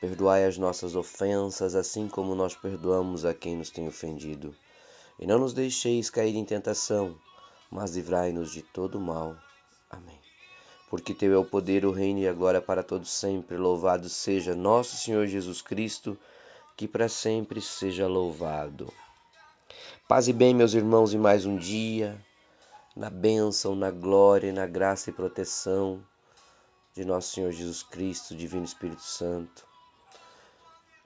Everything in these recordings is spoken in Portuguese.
Perdoai as nossas ofensas, assim como nós perdoamos a quem nos tem ofendido. E não nos deixeis cair em tentação, mas livrai-nos de todo mal. Amém. Porque teu é o poder, o reino e a glória para todos sempre. Louvado seja nosso Senhor Jesus Cristo, que para sempre seja louvado. Paz e bem, meus irmãos, em mais um dia, na bênção, na glória na graça e proteção de nosso Senhor Jesus Cristo, Divino Espírito Santo.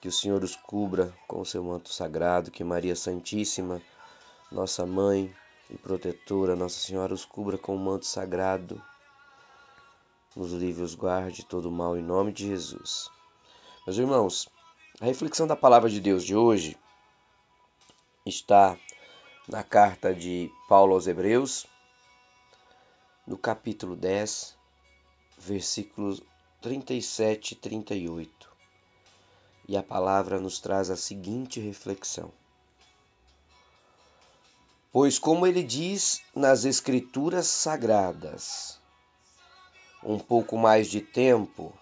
Que o Senhor os cubra com o seu manto sagrado, que Maria Santíssima, nossa mãe e protetora, Nossa Senhora, os cubra com o manto sagrado. Nos livre e os guarde todo o mal em nome de Jesus. Meus irmãos, a reflexão da palavra de Deus de hoje está na carta de Paulo aos Hebreus, no capítulo 10, versículos 37 e 38 e a palavra nos traz a seguinte reflexão. Pois, como ele diz nas Escrituras Sagradas, um pouco mais de tempo,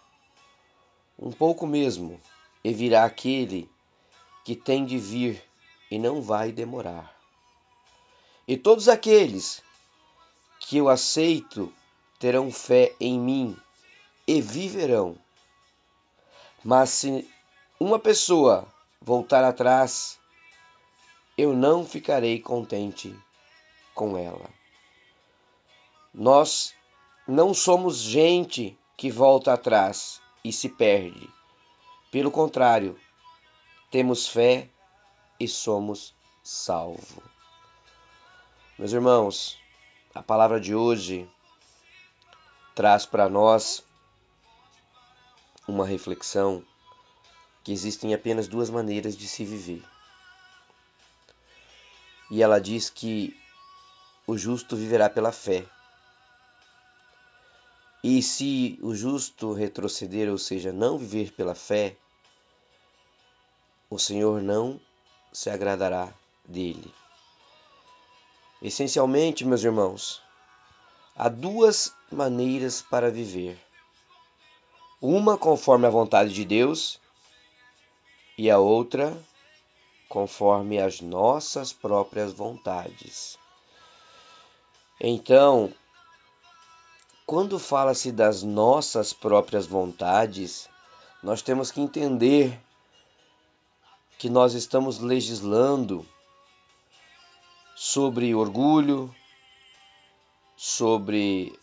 um pouco mesmo, e virá aquele que tem de vir e não vai demorar. E todos aqueles que eu aceito terão fé em mim e viverão. Mas se uma pessoa voltar atrás, eu não ficarei contente com ela. Nós não somos gente que volta atrás e se perde. Pelo contrário, temos fé e somos salvos. Meus irmãos, a palavra de hoje traz para nós uma reflexão que existem apenas duas maneiras de se viver. E ela diz que o justo viverá pela fé. E se o justo retroceder, ou seja, não viver pela fé, o Senhor não se agradará dele. Essencialmente, meus irmãos, há duas maneiras para viver. Uma conforme a vontade de Deus e a outra conforme as nossas próprias vontades. Então, quando fala-se das nossas próprias vontades, nós temos que entender que nós estamos legislando sobre orgulho, sobre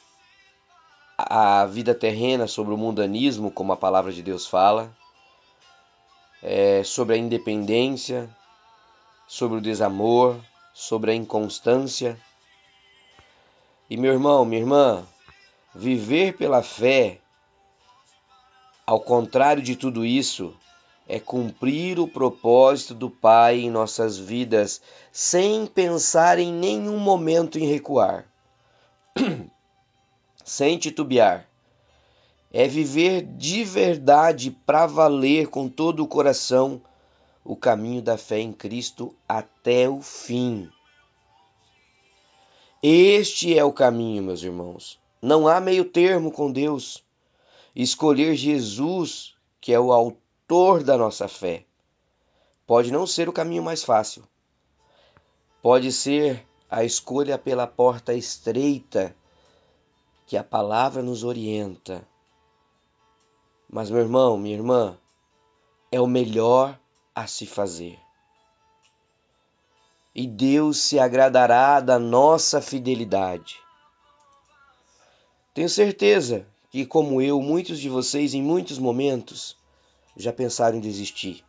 a vida terrena, sobre o mundanismo, como a palavra de Deus fala, é, sobre a independência, sobre o desamor, sobre a inconstância. E meu irmão, minha irmã, viver pela fé, ao contrário de tudo isso, é cumprir o propósito do Pai em nossas vidas sem pensar em nenhum momento em recuar, sem titubear é viver de verdade para valer com todo o coração o caminho da fé em Cristo até o fim. Este é o caminho, meus irmãos. Não há meio termo com Deus. Escolher Jesus, que é o autor da nossa fé, pode não ser o caminho mais fácil. Pode ser a escolha pela porta estreita que a palavra nos orienta mas, meu irmão, minha irmã, é o melhor a se fazer. E Deus se agradará da nossa fidelidade. Tenho certeza que, como eu, muitos de vocês, em muitos momentos, já pensaram em desistir.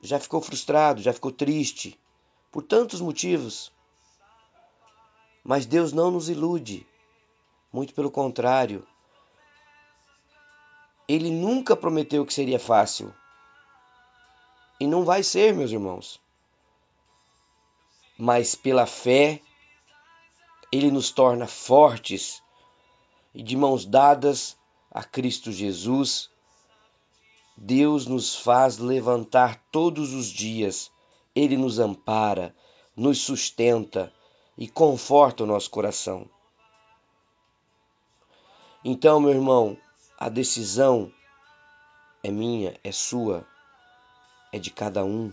Já ficou frustrado, já ficou triste, por tantos motivos. Mas Deus não nos ilude. Muito pelo contrário, ele nunca prometeu que seria fácil. E não vai ser, meus irmãos. Mas pela fé, ele nos torna fortes e de mãos dadas a Cristo Jesus, Deus nos faz levantar todos os dias, Ele nos ampara, nos sustenta e conforta o nosso coração. Então, meu irmão, a decisão é minha, é sua, é de cada um.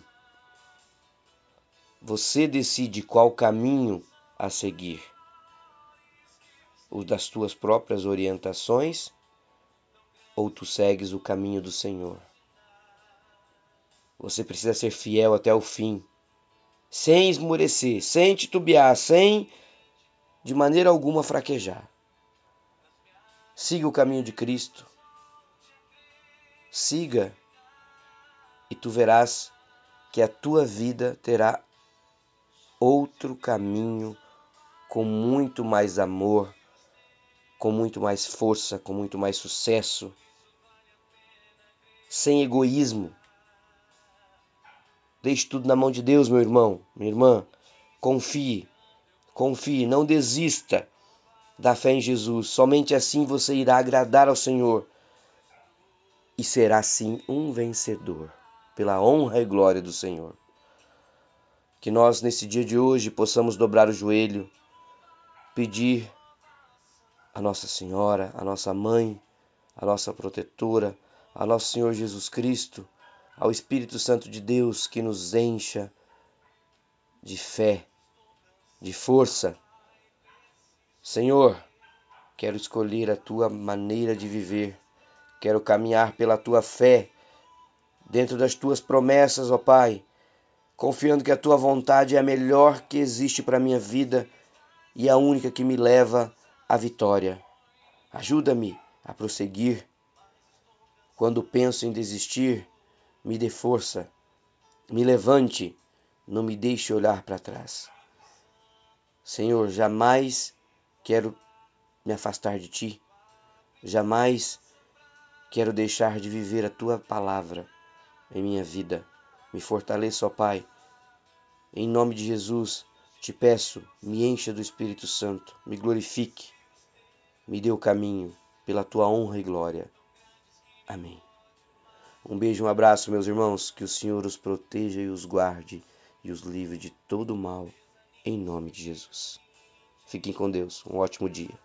Você decide qual caminho a seguir. O das tuas próprias orientações ou tu segues o caminho do Senhor? Você precisa ser fiel até o fim, sem esmurecer, sem titubear, sem de maneira alguma fraquejar. Siga o caminho de Cristo. Siga e tu verás que a tua vida terá outro caminho com muito mais amor, com muito mais força, com muito mais sucesso, sem egoísmo. Deixe tudo na mão de Deus, meu irmão, minha irmã. Confie, confie, não desista da fé em Jesus. Somente assim você irá agradar ao Senhor e será sim um vencedor, pela honra e glória do Senhor. Que nós, nesse dia de hoje, possamos dobrar o joelho, pedir a Nossa Senhora, a nossa mãe, a nossa protetora, a nosso Senhor Jesus Cristo, ao Espírito Santo de Deus que nos encha de fé, de força. Senhor, quero escolher a tua maneira de viver, quero caminhar pela tua fé, dentro das tuas promessas, ó Pai, confiando que a tua vontade é a melhor que existe para a minha vida e a única que me leva à vitória. Ajuda-me a prosseguir. Quando penso em desistir, me dê força, me levante, não me deixe olhar para trás. Senhor, jamais quero me afastar de ti, jamais quero deixar de viver a tua palavra em minha vida. Me fortaleça, ó Pai. Em nome de Jesus, te peço, me encha do Espírito Santo, me glorifique, me dê o caminho pela tua honra e glória. Amém. Um beijo, um abraço, meus irmãos. Que o Senhor os proteja e os guarde e os livre de todo mal, em nome de Jesus. Fiquem com Deus. Um ótimo dia.